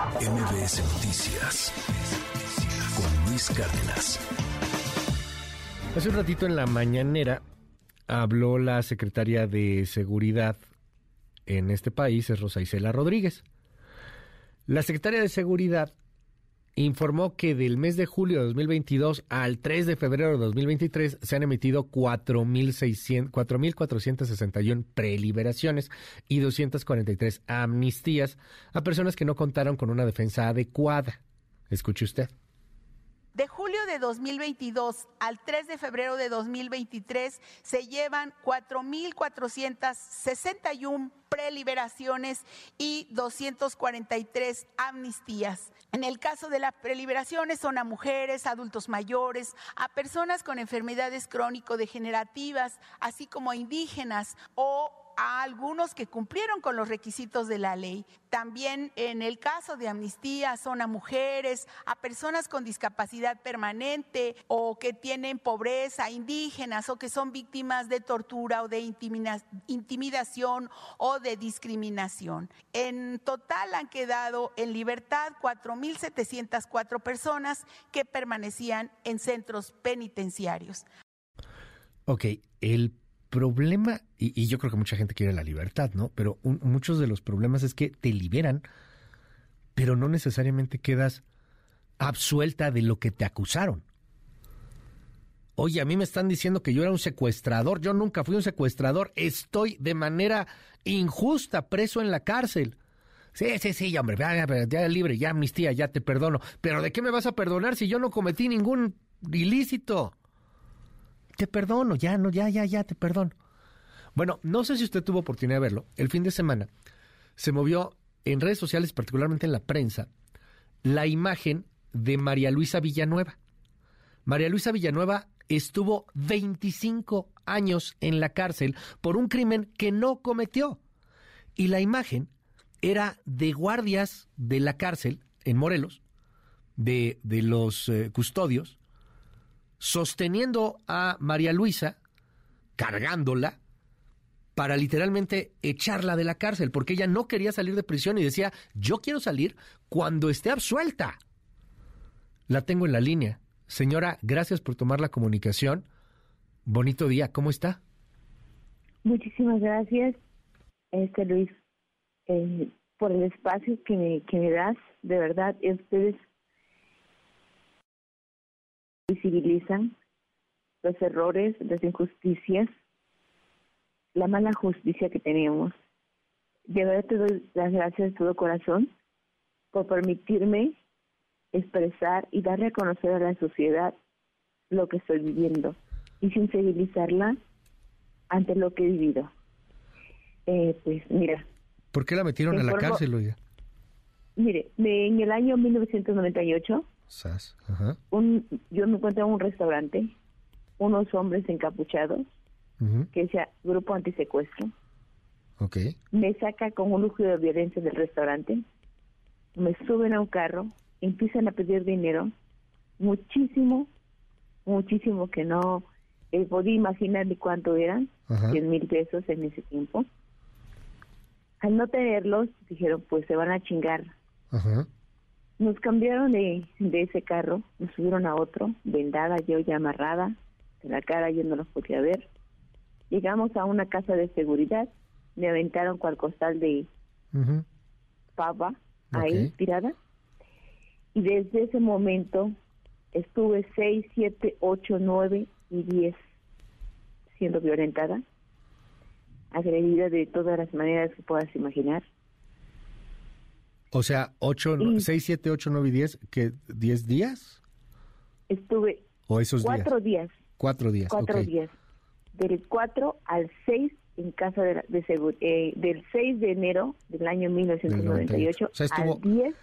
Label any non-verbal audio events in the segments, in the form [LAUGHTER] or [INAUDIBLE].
MBS Noticias con Luis Cárdenas. Hace un ratito en la mañanera habló la secretaria de Seguridad en este país, es Rosa Isela Rodríguez. La secretaria de Seguridad informó que del mes de julio de 2022 al 3 de febrero de 2023 se han emitido 4.461 preliberaciones y 243 amnistías a personas que no contaron con una defensa adecuada. Escuche usted. De julio de 2022 al 3 de febrero de 2023 se llevan 4.461 preliberaciones y 243 amnistías. En el caso de las preliberaciones son a mujeres, adultos mayores, a personas con enfermedades crónico-degenerativas, así como a indígenas o a algunos que cumplieron con los requisitos de la ley. También en el caso de amnistía son a mujeres, a personas con discapacidad permanente o que tienen pobreza, indígenas o que son víctimas de tortura o de intimidación o de discriminación. En total han quedado en libertad 4.704 personas que permanecían en centros penitenciarios. Ok, el problema, y, yo creo que mucha gente quiere la libertad, ¿no? Pero muchos de los problemas es que te liberan, pero no necesariamente quedas absuelta de lo que te acusaron. Oye, a mí me están diciendo que yo era un secuestrador, yo nunca fui un secuestrador, estoy de manera injusta preso en la cárcel. Sí, sí, sí, hombre, ya, ya libre, ya amnistía, ya te perdono. Pero ¿de qué me vas a perdonar si yo no cometí ningún ilícito? Te perdono, ya, no, ya, ya, ya, te perdono. Bueno, no sé si usted tuvo oportunidad de verlo. El fin de semana se movió en redes sociales, particularmente en la prensa, la imagen de María Luisa Villanueva. María Luisa Villanueva estuvo 25 años en la cárcel por un crimen que no cometió. Y la imagen era de guardias de la cárcel en Morelos, de, de los eh, custodios, sosteniendo a María Luisa, cargándola, para literalmente echarla de la cárcel, porque ella no quería salir de prisión y decía, yo quiero salir cuando esté absuelta. La tengo en la línea. Señora, gracias por tomar la comunicación. Bonito día, ¿cómo está? Muchísimas gracias, este Luis, eh, por el espacio que me, que me das. De verdad, ustedes visibilizan los errores, las injusticias, la mala justicia que tenemos. De verdad te doy las gracias de todo corazón por permitirme expresar y darle a conocer a la sociedad lo que estoy viviendo y sensibilizarla ante lo que he vivido. Eh, pues mira. ¿Por qué la metieron a la cárcel, oiga? Mire, en el año 1998 un, yo me encuentro en un restaurante, unos hombres encapuchados, que decía Grupo Antisecuestro. Okay. Me saca con un lujo de violencia del restaurante, me suben a un carro, empiezan a pedir dinero, muchísimo, muchísimo que no eh, podía imaginar ni cuánto eran, 100 mil pesos en ese tiempo. Al no tenerlos, dijeron, pues se van a chingar. Ajá. Nos cambiaron de, ese carro, nos subieron a otro, vendada, yo ya amarrada, de la cara yo no los podía ver. Llegamos a una casa de seguridad, me aventaron cual costal de pava ahí tirada. Y desde ese momento estuve 6, 7, 8, 9 y 10 siendo violentada, agredida de todas las maneras que puedas imaginar. O sea, 8, 6, 7, 8, 9 y 10, ¿qué? ¿10 días? Estuve ¿O esos cuatro días. Cuatro días. Cuatro días. Del 4 al 6 en casa de, de eh, del 6 de enero del año 1998 o sea, estuvo, al 10.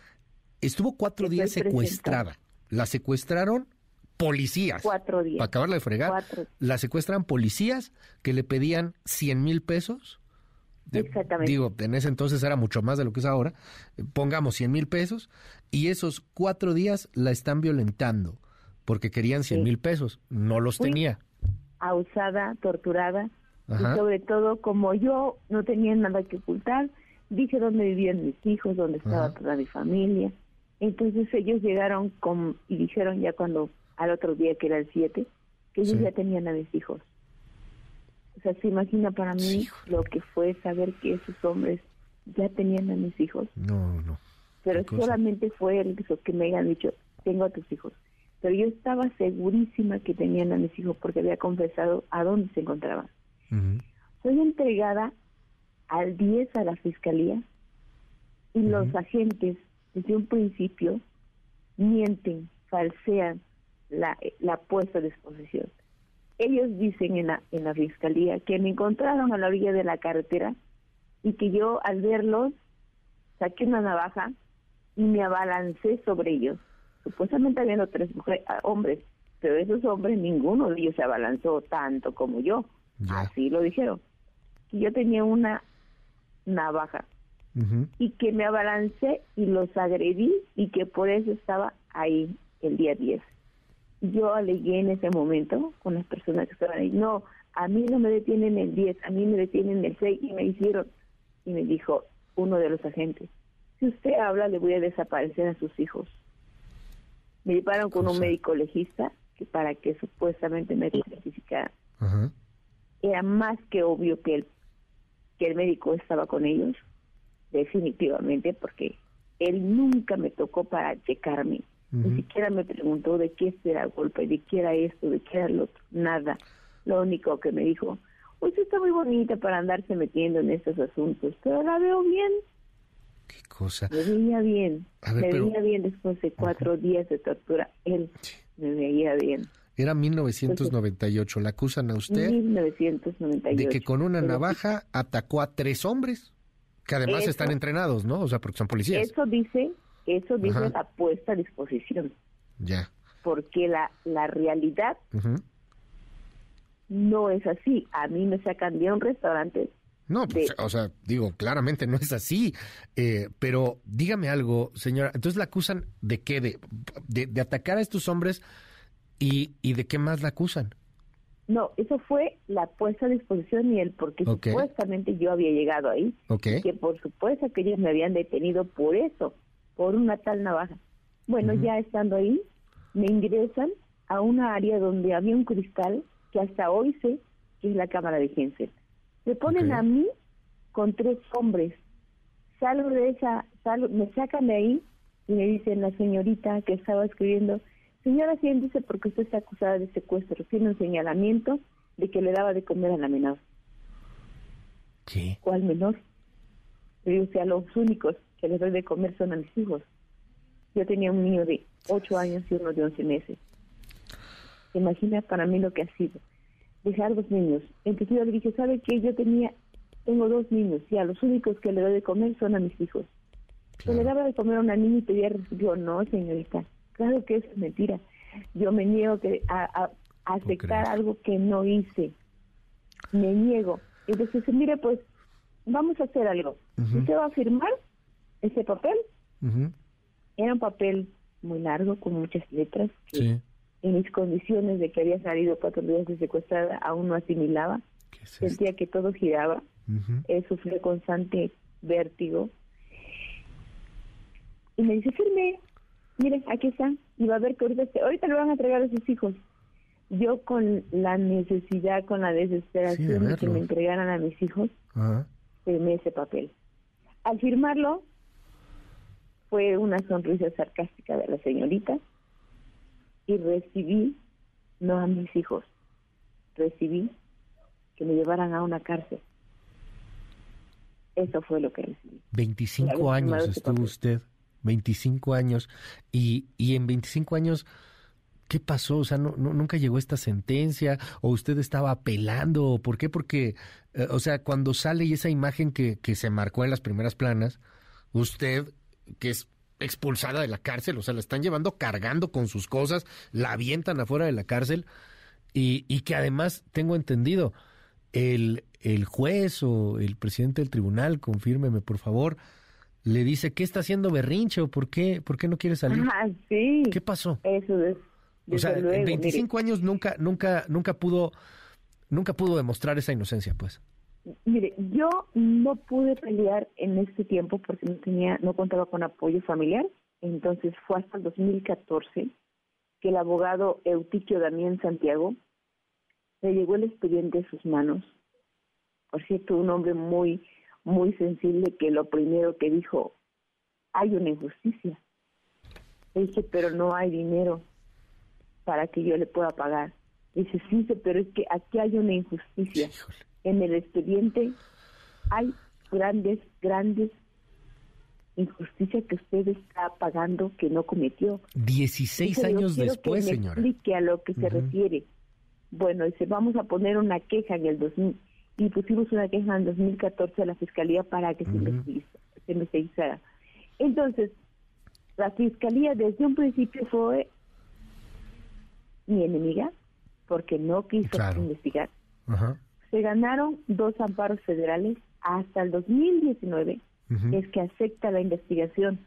Estuvo cuatro días secuestrada. La secuestraron policías. Cuatro días. Para acabarla de fregar. Cuatro. La secuestran policías que le pedían 100 mil pesos Exactamente. Digo, en ese entonces era mucho más de lo que es ahora. Pongamos 100 mil pesos y esos cuatro días la están violentando porque querían 100 mil pesos. No los tenía. Ausada, torturada y sobre todo como yo no tenía nada que ocultar, dije dónde vivían mis hijos, dónde estaba Ajá. toda mi familia. Entonces ellos llegaron con, y dijeron ya cuando, al otro día que era el 7, que ellos Sí. ya tenían a mis hijos. O sea, se imagina para mí Sí, lo que fue saber que esos hombres ya tenían a mis hijos. No, no. Pero solamente fue el que me hayan dicho, tengo a tus hijos. Pero yo estaba segurísima que tenían a mis hijos porque había confesado a dónde se encontraban. Ujú. Soy entregada al 10 a la fiscalía y los agentes desde un principio mienten, falsean la, la puesta a disposición. Ellos dicen en la, en la fiscalía que me encontraron a la orilla de la carretera y que yo al verlos saqué una navaja y me abalancé sobre ellos. Supuestamente habiendo tres mujeres, ah, hombres, pero esos hombres, ninguno de ellos se abalanzó tanto como yo. Así lo dijeron. Que yo tenía una navaja y que me abalancé y los agredí y que por eso estaba ahí el día 10. Yo alegué en ese momento con las personas que estaban ahí, no, a mí no me detienen el 10, a mí me detienen el 6 y me hicieron, y me dijo uno de los agentes, si usted habla le voy a desaparecer a sus hijos. Me llevaron con un médico legista que para que supuestamente me certificara Ajá. era más que obvio que el, que el médico estaba con ellos, definitivamente, porque él nunca me tocó para checarme, Ni siquiera me preguntó de qué era el golpe, de qué era esto, de qué era lo otro, nada. Lo único que me dijo, usted está muy bonita para andarse metiendo en estos asuntos, pero la veo bien, Qué cosa. me veía bien, ver, me pero- veía bien después de cuatro días de tortura, él me veía bien. Era 1998. La acusan a usted 1998. de que con una navaja atacó a tres hombres, que además Eso. están entrenados, ¿no? O sea, porque son policías. Eso dice, eso dice Ajá. la puesta a disposición, Ya. porque la, la realidad no es así. A mí me sacan de un restaurante. No, pues, de- o sea, digo, claramente no es así. Eh, pero dígame algo, señora. Entonces la acusan de qué? De, de, de atacar a estos hombres y, y de qué más la acusan. No, eso fue la puesta a disposición y el porque Ok. supuestamente yo había llegado ahí, ¿Ok? que por supuesto que ellos me habían detenido por eso, por una tal navaja. Bueno, ya estando ahí, me ingresan a una área donde había un cristal que hasta hoy sé que es la cámara de Jensen. Me ponen a mí con tres hombres. Salgo de esa, salgo, me sacan de ahí y me dicen la señorita que estaba escribiendo, señora, siéntese porque usted está acusada de secuestro. Tiene un señalamiento de que le daba de comer a la menor. ¿Qué? ¿Cuál menor? Le digo, o sea, los únicos que les doy de comer son a mis hijos. Yo tenía un niño de 8 años y uno de 11 meses. ¿Se imagina para mí lo que ha sido? Dejar dos niños. Entonces yo le dije, ¿sabe qué? Yo tenía, tengo dos niños y a los únicos que le doy de comer son a mis hijos. Se le Claro. daba de comer a una niña y pedía recibió. No, señorita, claro que eso es mentira. Yo me niego que, a, aceptar algo que no hice. Me niego. Entonces, mire, pues, vamos a hacer algo. Ujú. Usted va a firmar ese papel. Era un papel muy largo, con muchas letras. que Sí. En mis condiciones de que había salido cuatro días de secuestrada, aún no asimilaba. Sentía que todo giraba. Ujú. eh, sufría constante vértigo. Y me dice, firme, mire, aquí está. Y va a ver que ahorita, se- ahorita le van a entregar a sus hijos. Yo con la necesidad, con la desesperación de, que me entregaran a mis hijos, Ajá. firmé ese papel. Al firmarlo, fue una sonrisa sarcástica de la señorita y recibí, no a mis hijos, recibí que me llevaran a una cárcel. Eso fue lo que recibí. 25 Claro, años estuvo usted, 25 años, y, y en 25 años, ¿qué pasó? O sea, no, no- nunca llegó esta sentencia, o usted estaba apelando, ¿por qué? Porque, eh, o sea, cuando sale y esa imagen que, que se marcó en las primeras planas, usted, que es expulsada de la cárcel, o sea, la están llevando cargando con sus cosas, la avientan afuera de la cárcel, y, y que además, tengo entendido, el, el juez o el presidente del tribunal, confírmeme por favor, le dice, ¿qué está haciendo berrinche o por qué, por qué no quiere salir? Ah, sí. ¿Qué pasó? Eso es. O sea, luego, en mire. 25 años nunca, nunca, nunca pudo, nunca pudo demostrar esa inocencia, pues. Mire, yo no pude pelear en este tiempo porque no tenía, no contaba con apoyo familiar. Entonces fue hasta el 2014 que el abogado Eutiquio Damián Santiago le llegó el expediente a sus manos. Por cierto, un hombre muy, muy sensible que lo primero que dijo, hay una injusticia. Le pero no hay dinero para que yo le pueda pagar. Dice, sí, pero es que aquí hay una injusticia. En el expediente hay grandes, grandes injusticias que usted está pagando que no cometió. 16 años después, que me señora. Explique a lo que se refiere. Bueno, dice, vamos a poner una queja en el 2000 y pusimos una queja en el 2014 a la fiscalía para que se, se investigara. Entonces, la fiscalía desde un principio fue mi enemiga porque no quiso investigar. Se ganaron dos amparos federales hasta el 2019, es que acepta la investigación.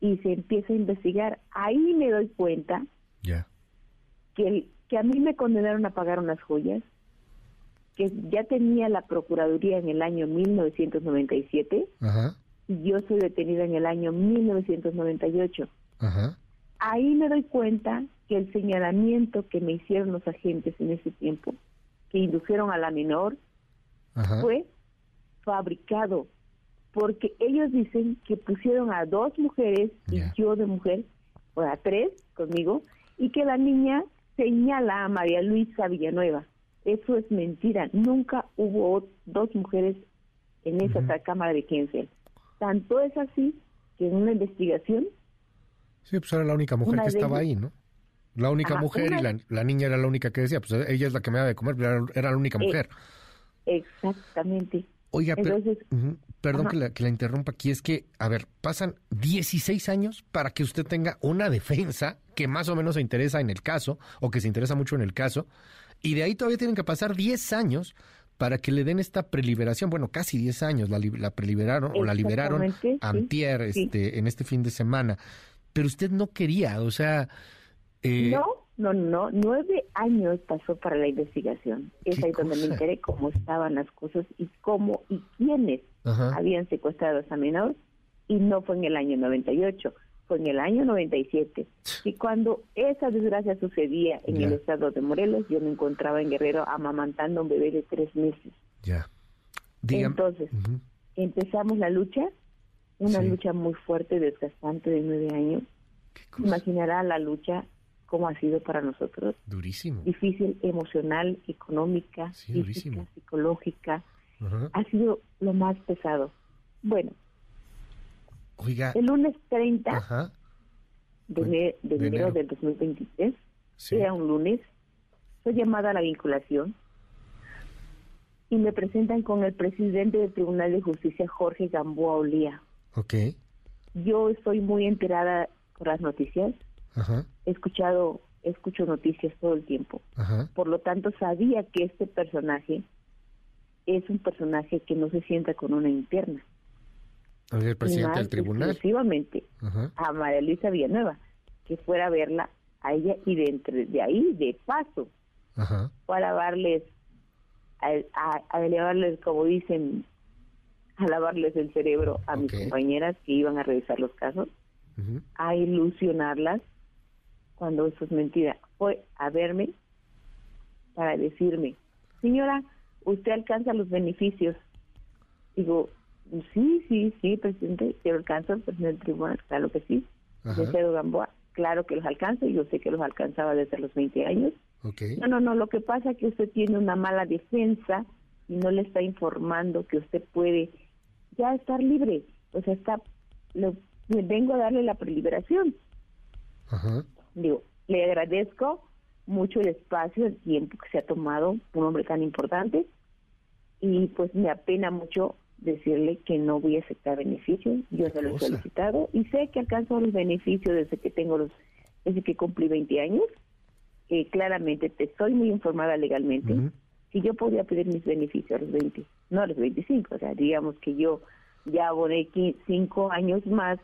Y se empieza a investigar. Ahí me doy cuenta que, que a mí me condenaron a pagar unas joyas, que ya tenía la Procuraduría en el año 1997 y yo soy detenida en el año 1998. Ahí me doy cuenta que el señalamiento que me hicieron los agentes en ese tiempo, que indujeron a la menor, fue fabricado, porque ellos dicen que pusieron a dos mujeres y yo de mujer, o a tres conmigo, y que la niña señala a María Luisa Villanueva. Eso es mentira. Nunca hubo dos mujeres en esa cámara de Kinsel. Tanto es así que en una investigación... Sí, pues era la única mujer que estaba ahí, ¿no? La única mujer y la, niña era la única que decía, pues ella es la que me da de comer, pero era, la única eh, mujer. exactamente. Oiga, perdón que la, que la, interrumpa aquí, es que, a ver, pasan 16 años para que usted tenga una defensa que más o menos se interesa en el caso, o que se interesa mucho en el caso, y de ahí todavía tienen que pasar 10 años para que le den esta preliberación, bueno, casi 10 años la, la preliberaron o la liberaron antier, este, en este fin de semana. Pero usted no quería, o sea, eh, no, no, no. Nueve años pasó para la investigación. Es ahí donde me enteré cómo estaban las cosas y cómo y quiénes habían secuestrado a esa menor. Y no fue en el año 98, fue en el año 97. Y cuando esa desgracia sucedía en el estado de Morelos, yo me encontraba en Guerrero amamantando a un bebé de tres meses. Ya. Entonces, empezamos la lucha, una lucha muy fuerte, desgastante de nueve años. Imaginará la lucha cómo ha sido para nosotros. Durísimo. Difícil emocional, económica, física, psicológica. Ha sido lo más pesado. Bueno. Oiga. El lunes 30 de, enero del 2023, era un lunes, soy llamada a la vinculación y me presentan con el presidente del Tribunal de Justicia, Jorge Gamboa Olía. Ok. Yo estoy muy enterada por las noticias He escuchado, escucho noticias todo el tiempo. Por lo tanto, sabía que este personaje es un personaje que no se sienta con una interna. El presidente del tribunal. Exclusivamente a María Luisa Villanueva, que fuera a verla a ella y de entre de ahí, de paso, para lavarles, a, a, elevarles, como dicen, a lavarles el cerebro a mis compañeras que iban a revisar los casos, a ilusionarlas cuando eso es mentira, fue a verme para decirme, señora, usted alcanza los beneficios. Digo, sí, sí, sí, presidente, yo alcanzo pues, en el tribunal, claro que sí. Desde Gamboa, claro que los alcanzo, yo sé que los alcanzaba desde los 20 años. No, no, no, lo que pasa es que usted tiene una mala defensa y no le está informando que usted puede ya estar libre. O sea, está, le, vengo a darle la preliberación. Ajá digo, le agradezco mucho el espacio, el tiempo que se ha tomado un hombre tan importante y pues me apena mucho decirle que no voy a aceptar beneficios. Yo se lo he solicitado y sé que alcanzo los beneficios desde que tengo los, desde que cumplí 20 años. Eh, claramente te estoy muy informada legalmente. Si yo podía pedir mis beneficios a los 20, no a los 25, o sea, digamos que yo ya aboné 5 años más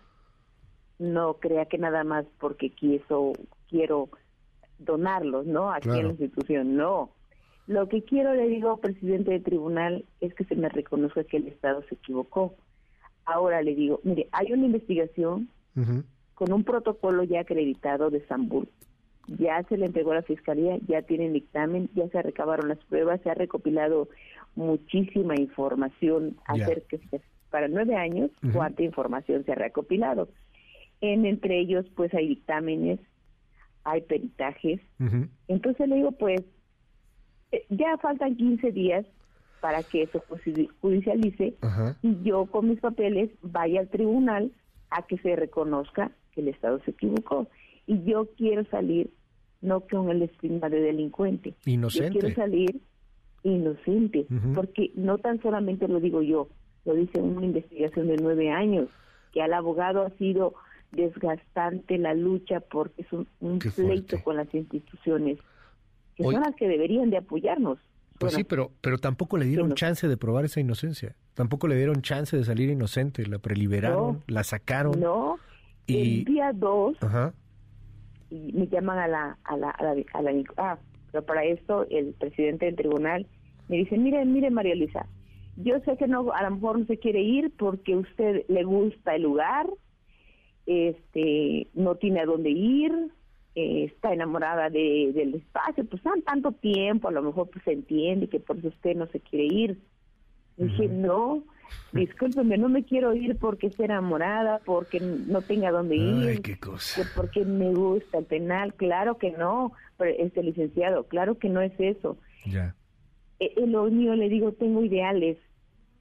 no crea que nada más porque quiso, quiero donarlos, ¿no? Aquí en la institución, no. Lo que quiero, le digo, presidente del tribunal, es que se me reconozca que el Estado se equivocó. Ahora le digo, mire, hay una investigación con un protocolo ya acreditado de Sambur. Ya se le entregó a la fiscalía, ya tienen dictamen, ya se recabaron las pruebas, se ha recopilado muchísima información acerca de para nueve años, cuánta información se ha recopilado. En entre ellos, pues hay dictámenes, hay peritajes. Entonces le digo, pues, eh, ya faltan 15 días para que eso judicialice y yo con mis papeles vaya al tribunal a que se reconozca que el Estado se equivocó. Y yo quiero salir no con el estigma de delincuente. Inocente. Yo quiero salir inocente, porque no tan solamente lo digo yo, lo dice una investigación de nueve años, que al abogado ha sido desgastante la lucha porque es un, pleito con las instituciones, que son las que deberían de apoyarnos. Pues sí, pero, pero tampoco le dieron chance de probar esa inocencia. Tampoco le dieron chance de salir inocente. La preliberaron, la sacaron. No, y... el día 2 y me llaman a la, a la, a la, ah, pero para esto el presidente del tribunal me dice, mire, mire María Luisa, yo sé que no, a lo mejor no se quiere ir porque a usted le gusta el lugar, este, no tiene a dónde ir, eh, está enamorada de, del espacio, pues han tanto tiempo, a lo mejor pues se entiende que por eso usted no se quiere ir. Dije, no, discúlpeme, no me quiero ir porque esté enamorada, porque no tenga dónde ir, Ay, qué cosa. porque me gusta el penal, claro que no, pero este licenciado, claro que no es eso. Ya. Eh, en lo mío le digo, tengo ideales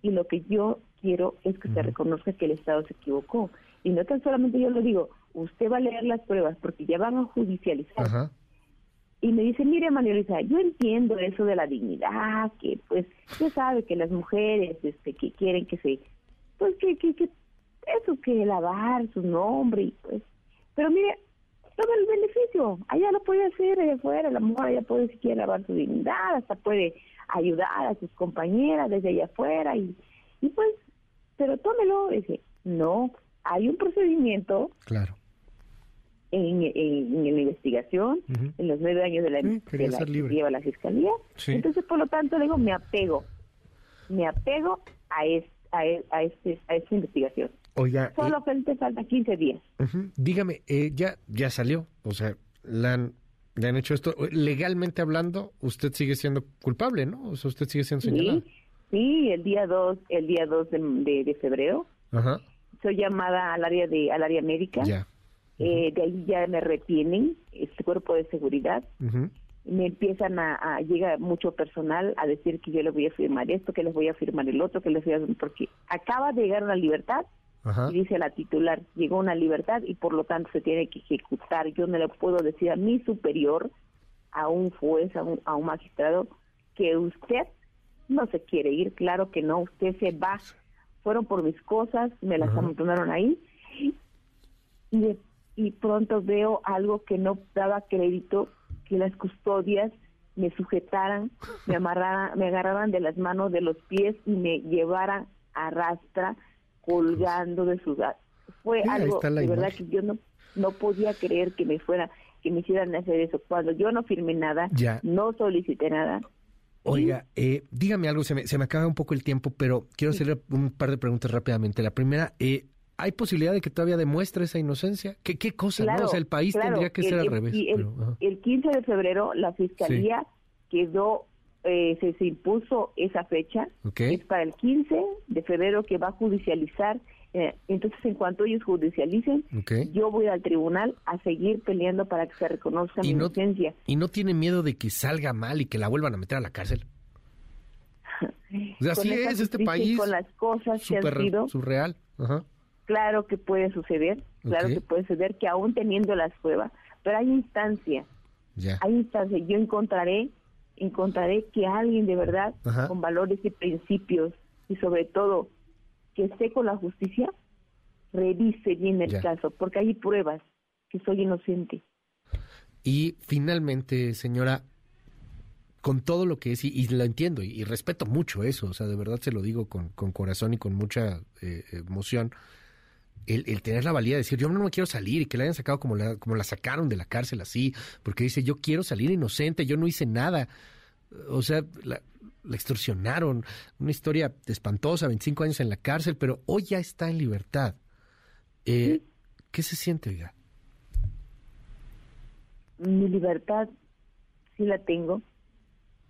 y lo que yo quiero es que se reconozca que el Estado se equivocó. Y no tan solamente yo lo digo, usted va a leer las pruebas porque ya van a judicializar. Y me dice, mire Manuelisa, yo entiendo eso de la dignidad, que pues usted sabe que las mujeres este que quieren que se, pues que, que, que eso que lavar su nombre y pues, pero mire, todo el beneficio, allá lo puede hacer allá afuera, la mujer allá puede si quiere lavar su dignidad, hasta puede ayudar a sus compañeras desde allá afuera y, y pues, pero tómelo, dice, no, hay un procedimiento claro en, en, la investigación, en los nueve años de la, que lleva la fiscalía. Entonces, por lo tanto, digo, me apego, me apego a, es, a, este, a esta investigación. Oiga, Solo que te falta 15 días. Dígame, eh, ya, ya salió, o sea, le han, le han hecho esto. Legalmente hablando, usted sigue siendo culpable, ¿no? O sea, usted sigue siendo señalado. Sí, sí el día 2, el día 2 de, de, febrero. Soy llamada al área de al área médica. Eh, de ahí ya me retienen este cuerpo de seguridad. Me empiezan a, a llega mucho personal a decir que yo les voy a firmar esto, que les voy a firmar el otro, que les voy a porque acaba de llegar una libertad y dice la titular llegó una libertad y por lo tanto se tiene que ejecutar. Yo no le puedo decir a mi superior, a un juez, a un, a un magistrado que usted no se quiere ir, claro que no, usted se va. Fueron por mis cosas, me las amontonaron ahí. Y y pronto veo algo que no daba crédito, que las custodias me sujetaran, me [LAUGHS] amarraran, me agarraran de las manos, de los pies y me llevaran a rastra colgando de su fue algo de verdad que yo no no podía creer que me fuera que me hicieran hacer eso. Cuando yo no firmé nada no solicité nada Oiga, eh, dígame algo, se me, se me acaba un poco el tiempo, pero quiero hacerle un par de preguntas rápidamente. La primera, eh, ¿Hay posibilidad de que todavía demuestre esa inocencia? ¿Qué, qué cosa? ¿no? O sea, el país tendría que ser al revés. el, 15 de febrero la Fiscalía quedó, eh, se, se, impuso esa fecha. Es para el 15 de febrero que va a judicializar. Eh, entonces, en cuanto ellos judicialicen, yo voy al tribunal a seguir peleando para que se reconozca mi inocencia. ¿Y no tiene miedo de que salga mal y que la vuelvan a meter a la cárcel? [LAUGHS] así es este país. Con las cosas super, que han sido. Surreal. Ajá Claro que puede suceder, claro que puede suceder que aún teniendo las pruebas, pero hay instancia, hay instancia. Yo encontraré, encontraré que alguien de verdad con valores y principios y sobre todo que esté con la justicia revise bien el caso, porque hay pruebas que soy inocente. Y finalmente, señora, con todo lo que es, y, lo entiendo, y, respeto mucho eso, o sea, de verdad se lo digo con, con corazón y con mucha eh, emoción, el, tener la valía de decir, yo no me quiero salir y que la hayan sacado como la, como la sacaron de la cárcel así, porque dice, yo quiero salir inocente, yo no hice nada. O sea, la, extorsionaron, una historia espantosa, 25 años en la cárcel, pero hoy ya está en libertad. Eh, ¿Qué se siente, oiga? Mi libertad sí la tengo,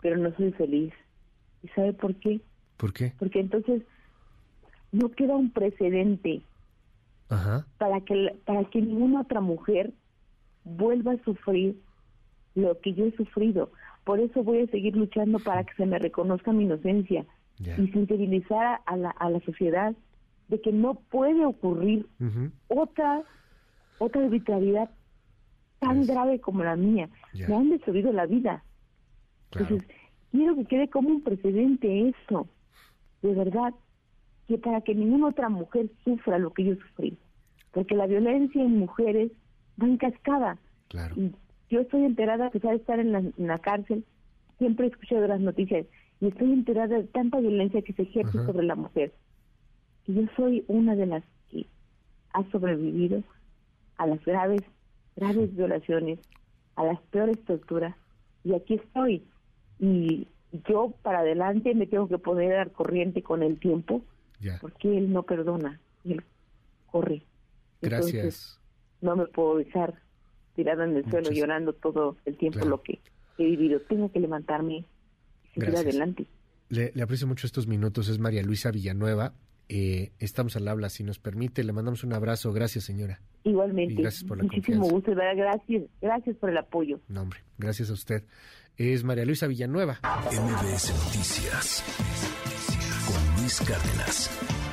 pero no soy feliz. ¿Y sabe por qué? ¿Por qué? Porque entonces no queda un precedente para que para que ninguna otra mujer vuelva a sufrir lo que yo he sufrido. Por eso voy a seguir luchando para que se me reconozca mi inocencia y sensibilizar a la, a la sociedad de que no puede ocurrir otra otra arbitrariedad tan grave como la mía. Me han destruido la vida. Entonces, quiero que quede como un precedente eso, de verdad, que para que ninguna otra mujer sufra lo que yo sufrí. Porque la violencia en mujeres va en cascada. Claro. Y yo estoy enterada, a pesar de estar en la, en la cárcel, siempre he escuchado las noticias y estoy enterada de tanta violencia que se ejerce sobre la mujer. Y yo soy una de las que ha sobrevivido a las graves, graves violaciones, a las peores torturas. Y aquí estoy. Y yo para adelante me tengo que poner al corriente con el tiempo, porque él no perdona, él corre. Gracias. no me puedo dejar tirada en el suelo llorando todo el tiempo lo que he vivido. Tengo que levantarme y seguir adelante. Le, le, aprecio mucho estos minutos. Es María Luisa Villanueva. Eh, estamos al habla, si nos permite. Le mandamos un abrazo. Gracias, señora. Igualmente. gracias por la Muchísimo gusto, Gracias, gracias por el apoyo. No, hombre, gracias a usted. Es María Luisa Villanueva. MBS Noticias con Luis Cárdenas.